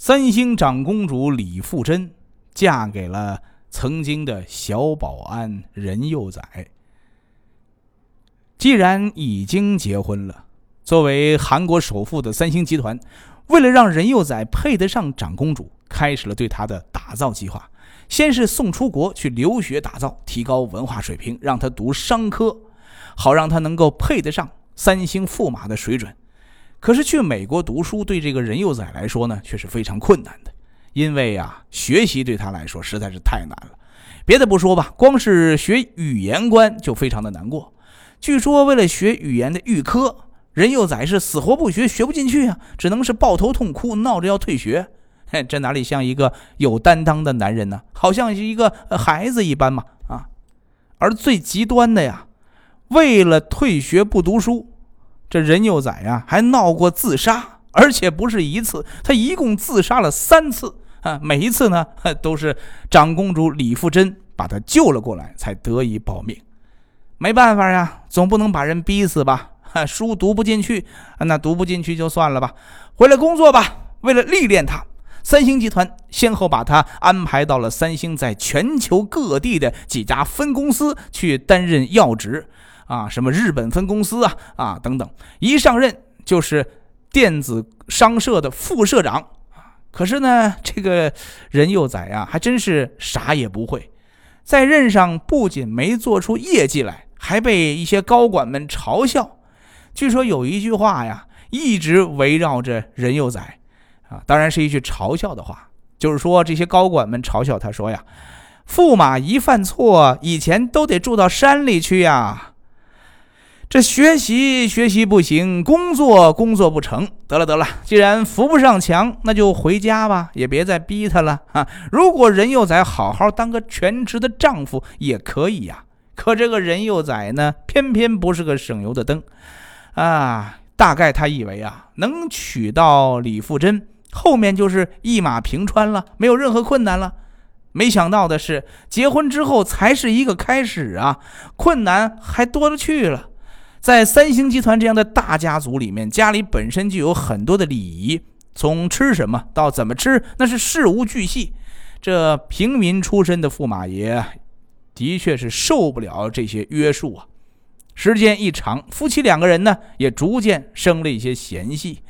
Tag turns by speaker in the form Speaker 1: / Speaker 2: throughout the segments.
Speaker 1: 三星长公主李富真嫁给了曾经的小保安任幼宰。既然已经结婚了，作为韩国首富的三星集团，为了让任幼宰配得上长公主，开始了对她的打造计划。先是送出国去留学打造，提高文化水平，让她读商科，好让她能够配得上三星驸马的水准。可是去美国读书对这个任幼宰来说呢，却是非常困难的，因为啊，学习对他来说实在是太难了。别的不说吧，光是学语言关就非常的难过。据说，为了学语言的预科，任幼宰是死活不学，学不进去啊，只能是抱头痛哭，闹着要退学。嘿，这哪里像一个有担当的男人呢？好像是一个孩子一般嘛！啊，而最极端的呀，为了退学不读书，这任幼宰呀还闹过自杀，而且不是一次，他一共自杀了三次啊！每一次呢，都是长公主李富真把他救了过来，才得以保命。没办法呀，总不能把人逼死吧？书读不进去，那读不进去就算了吧，回来工作吧。为了历练他，三星集团先后把他安排到了三星在全球各地的几家分公司去担任要职，啊，什么日本分公司啊，啊等等。一上任就是电子商社的副社长。可是呢，这个任幼崽呀，还真是啥也不会，在任上不仅没做出业绩来。还被一些高管们嘲笑。据说有一句话呀，一直围绕着任幼崽，啊，当然是一句嘲笑的话，就是说这些高管们嘲笑他说呀：“驸马一犯错，以前都得住到山里去呀。这学习学习不行，工作工作不成。得了得了，既然扶不上墙，那就回家吧，也别再逼他了啊。如果任幼宰好好当个全职的丈夫，也可以呀。”可这个任幼宰呢，偏偏不是个省油的灯，啊，大概他以为啊，能娶到李富真，后面就是一马平川了，没有任何困难了。没想到的是，结婚之后才是一个开始啊，困难还多了去了。在三星集团这样的大家族里面，家里本身就有很多的礼仪，从吃什么到怎么吃，那是事无巨细。这平民出身的驸马爷。的确是受不了这些约束啊！时间一长，夫妻两个人呢也逐渐生了一些嫌隙。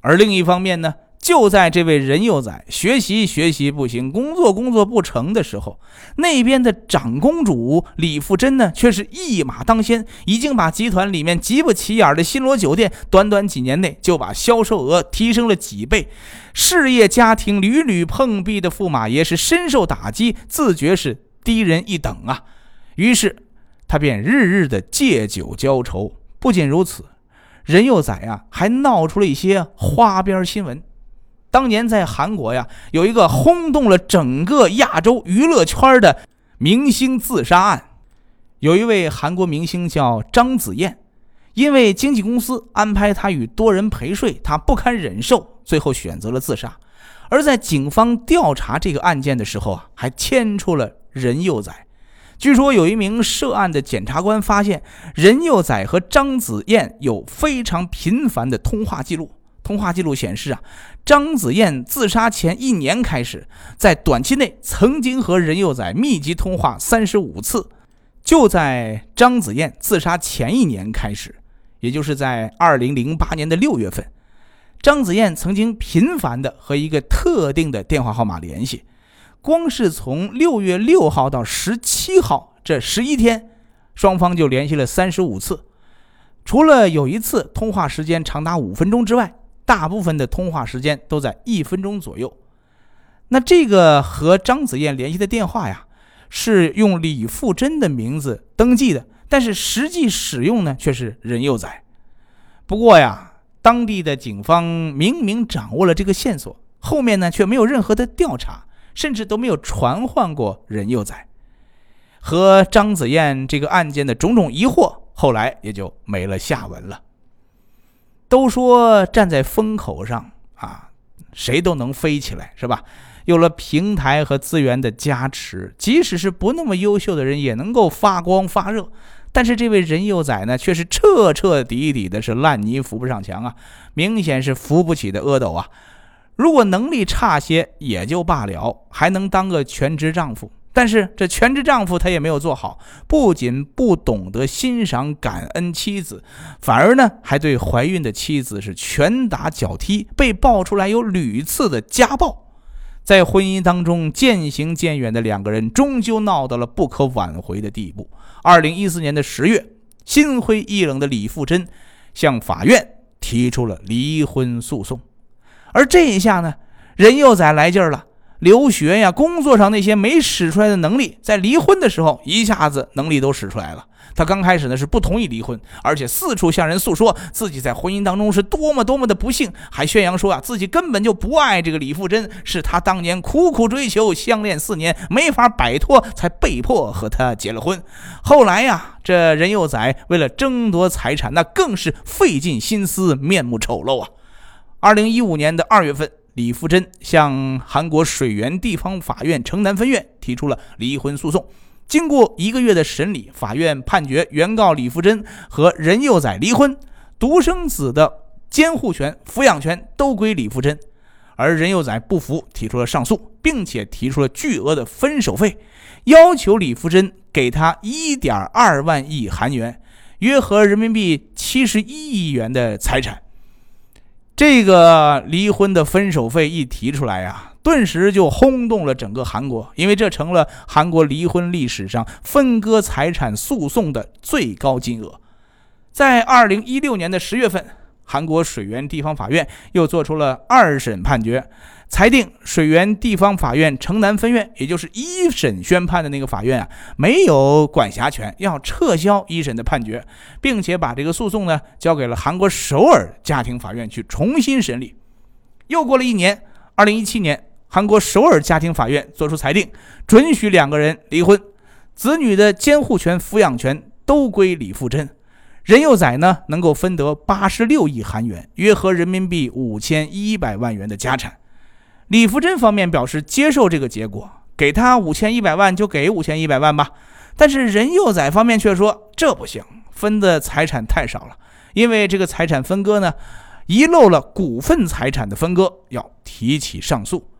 Speaker 1: 而另一方面呢，就在这位任幼宰学习学习不行，工作工作不成的时候，那边的长公主李富真呢却是一马当先，已经把集团里面极不起眼的新罗酒店，短短几年内就把销售额提升了几倍。事业家庭屡屡碰壁的驸马爷是深受打击，自觉是。低人一等啊！于是他便日日的借酒浇愁。不仅如此，任幼宰啊还闹出了一些花边新闻。当年在韩国呀，有一个轰动了整个亚洲娱乐圈的明星自杀案。有一位韩国明星叫张子燕，因为经纪公司安排她与多人陪睡，她不堪忍受，最后选择了自杀。而在警方调查这个案件的时候啊，还牵出了。任幼宰，据说有一名涉案的检察官发现，任幼宰和张子燕有非常频繁的通话记录。通话记录显示啊，张子燕自杀前一年开始，在短期内曾经和任幼宰密集通话三十五次。就在张子燕自杀前一年开始，也就是在二零零八年的六月份，张子燕曾经频繁的和一个特定的电话号码联系。光是从六月六号到十七号这十一天，双方就联系了三十五次。除了有一次通话时间长达五分钟之外，大部分的通话时间都在一分钟左右。那这个和张子燕联系的电话呀，是用李富真的名字登记的，但是实际使用呢却是任幼宰。不过呀，当地的警方明明掌握了这个线索，后面呢却没有任何的调查。甚至都没有传唤过任幼宰，和张子燕这个案件的种种疑惑，后来也就没了下文了。都说站在风口上啊，谁都能飞起来，是吧？有了平台和资源的加持，即使是不那么优秀的人也能够发光发热。但是这位任幼宰呢，却是彻彻底底的是烂泥扶不上墙啊，明显是扶不起的阿斗啊。如果能力差些也就罢了，还能当个全职丈夫。但是这全职丈夫他也没有做好，不仅不懂得欣赏感恩妻子，反而呢还对怀孕的妻子是拳打脚踢，被爆出来有屡次的家暴。在婚姻当中渐行渐远的两个人，终究闹到了不可挽回的地步。二零一四年的十月，心灰意冷的李富珍向法院提出了离婚诉讼，而这一下呢，任幼崽来劲儿了。留学呀，工作上那些没使出来的能力，在离婚的时候一下子能力都使出来了。他刚开始呢是不同意离婚，而且四处向人诉说自己在婚姻当中是多么多么的不幸，还宣扬说啊自己根本就不爱这个李富珍，是他当年苦苦追求、相恋四年没法摆脱，才被迫和他结了婚。后来呀，这任幼崽为了争夺财产，那更是费尽心思，面目丑陋啊。二零一五年的二月份。李富珍向韩国水源地方法院城南分院提出了离婚诉讼。经过一个月的审理，法院判决原告李富珍和任幼崽离婚，独生子的监护权、抚养权都归李富珍。而任幼崽不服，提出了上诉，并且提出了巨额的分手费，要求李富珍给他1.2万亿韩元，约合人。民币71亿元的财产。这个离婚的分手费一提出来呀，顿时就轰动了整个韩国，因为这成了韩国离婚历史上分割财产诉讼的最高金额。在二零一六年的十月份，韩国水源地方法院又做出了二审判决。裁定水源地方法院城南分院，也就是一审宣判的那个法院啊，没有管辖权，要撤销一审的判决，并且把这个诉讼呢交给了韩国首尔家庭法院去重新审理。又过了一年，二零一七年，韩国首尔家庭法院作出裁定，准许两个人离婚，子女的监护权、抚养权都归李富珍，任幼崽呢能够分得八十六亿韩元，约合人民币五千一百万元的家产。李福珍方面表示接受这个结果，给他五千一百万就给五千一百万吧。但是任幼崽方面却说这不行，分的财产太少了，因为这个财产分割呢，遗漏了股份财产的分割，要提起上诉。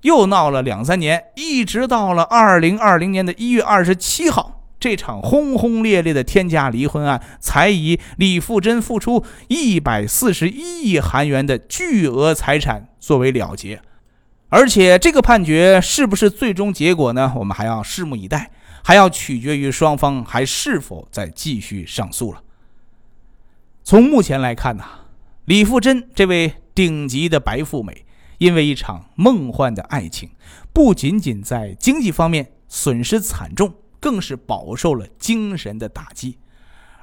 Speaker 1: 又闹了两三年，一直到了二零二零年的一月二十七号，这场轰轰烈烈的天价离婚案才以李富珍付出一百四十一亿韩元的巨额财产作为了结。而且这个判决是不是最终结果呢？我们还要拭目以待，还要取决于双方还是否再继续上诉了。从目前来看呢，李富珍这位顶级的白富美，因为一场梦幻的爱情，不仅仅在经济方面损失惨重，更是饱受了精神的打击。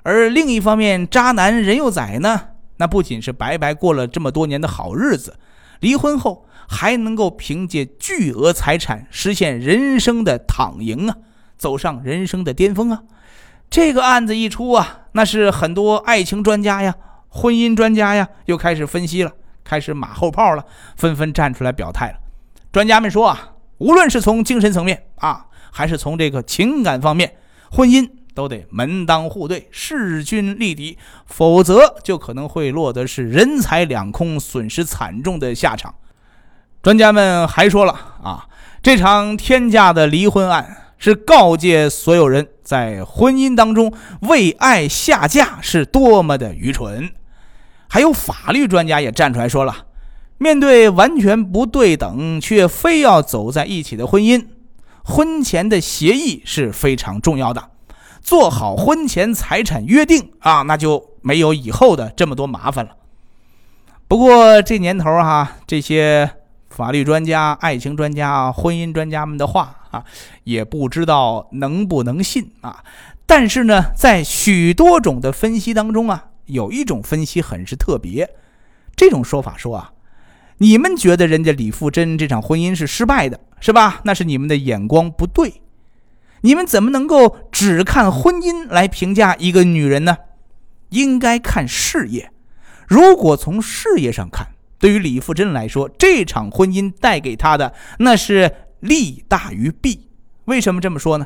Speaker 1: 而另一方面，渣男任幼崽呢，那不仅是白白过了这么多年的好日子，离婚后。还能够凭借巨额财产实现人生的躺赢啊，走上人生的巅峰啊！这个案子一出啊，那是很多爱情专家呀、婚姻专家呀，又开始分析了，开始马后炮了，纷纷站出来表态了。专家们说啊，无论是从精神层面啊，还是从这个情感方面，婚姻都得门当户对、势均力敌，否则就可能会落得是人财两空、损失惨重的下场。专家们还说了啊，这场天价的离婚案是告诫所有人在婚姻当中为爱下嫁是多么的愚蠢。还有法律专家也站出来说了，面对完全不对等却非要走在一起的婚姻，婚前的协议是非常重要的，做好婚前财产约定啊，那就没有以后的这么多麻烦了。不过这年头哈，这些。法律专家、爱情专家、婚姻专家们的话啊，也不知道能不能信啊。但是呢，在许多种的分析当中啊，有一种分析很是特别。这种说法说啊，你们觉得人家李富珍这场婚姻是失败的，是吧？那是你们的眼光不对。你们怎么能够只看婚姻来评价一个女人呢？应该看事业。如果从事业上看，对于李富珍来说，这场婚姻带给她的那是利大于弊。为什么这么说呢？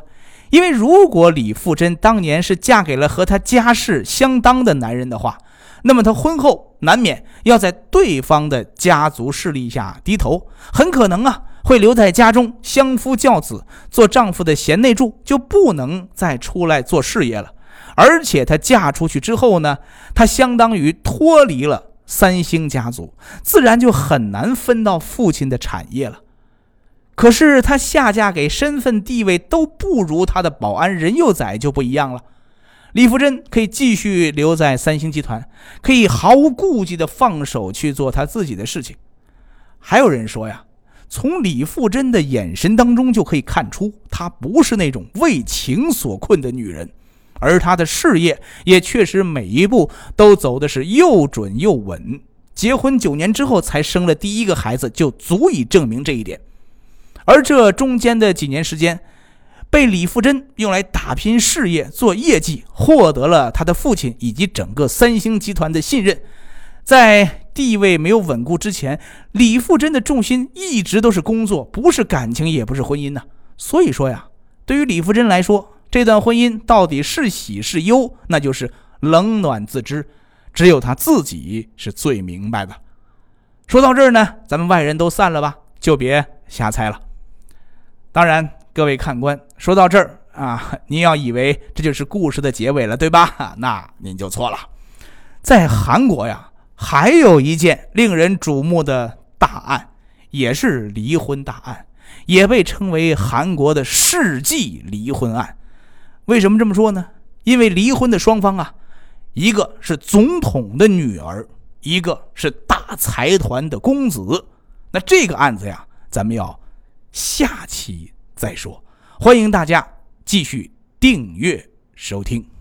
Speaker 1: 因为如果李富珍当年是嫁给了和她家世相当的男人的话，那么他婚后难免要在对方的家族势力下低头，很可能啊会留在家中相夫教子，做丈夫的贤内助，就不能再出来做事业了。而且她嫁出去之后呢，她相当于脱离了三星家族，自然就很难分到父亲的产业了。可是她下嫁给身份地位都不如她的保安任佑宰就不一样了。李富珍可以继续留在三星集团，可以毫无顾忌地放手去做他自己的事情。还有人说呀，从李富珍的眼神当中就可以看出，她不是那种为情所困的女人，而她的事业也确实每一步都走的是又准又稳。结婚九年之后才生了第一个孩子，就足以证明这一点。而这中间的几年时间，被李富珍用来打拼事业、做业绩，获得了他的父亲以及整个三星集团的信任。在地位没有稳固之前，李富珍的重心一直都是工作，不是感情，也不是婚姻呐。所以说呀，对于李富珍来说，这段婚姻到底是喜是忧，那就是冷暖自知，只有他自己是最明白的。说到这儿呢，咱们外人都散了吧，就别瞎猜了。当然。各位看官，说到这儿啊，您要以为这就是故事的结尾了，对吧？那您就错了。在韩国呀，还有一件令人瞩目的大案，也是离婚大案，也被称为韩国的世纪离婚案。为什么这么说呢？因为离婚的双方啊，一个是总统的女儿，一个是大财团的公子。那这个案子呀，咱们要下期。再说，欢迎大家继续订阅收听。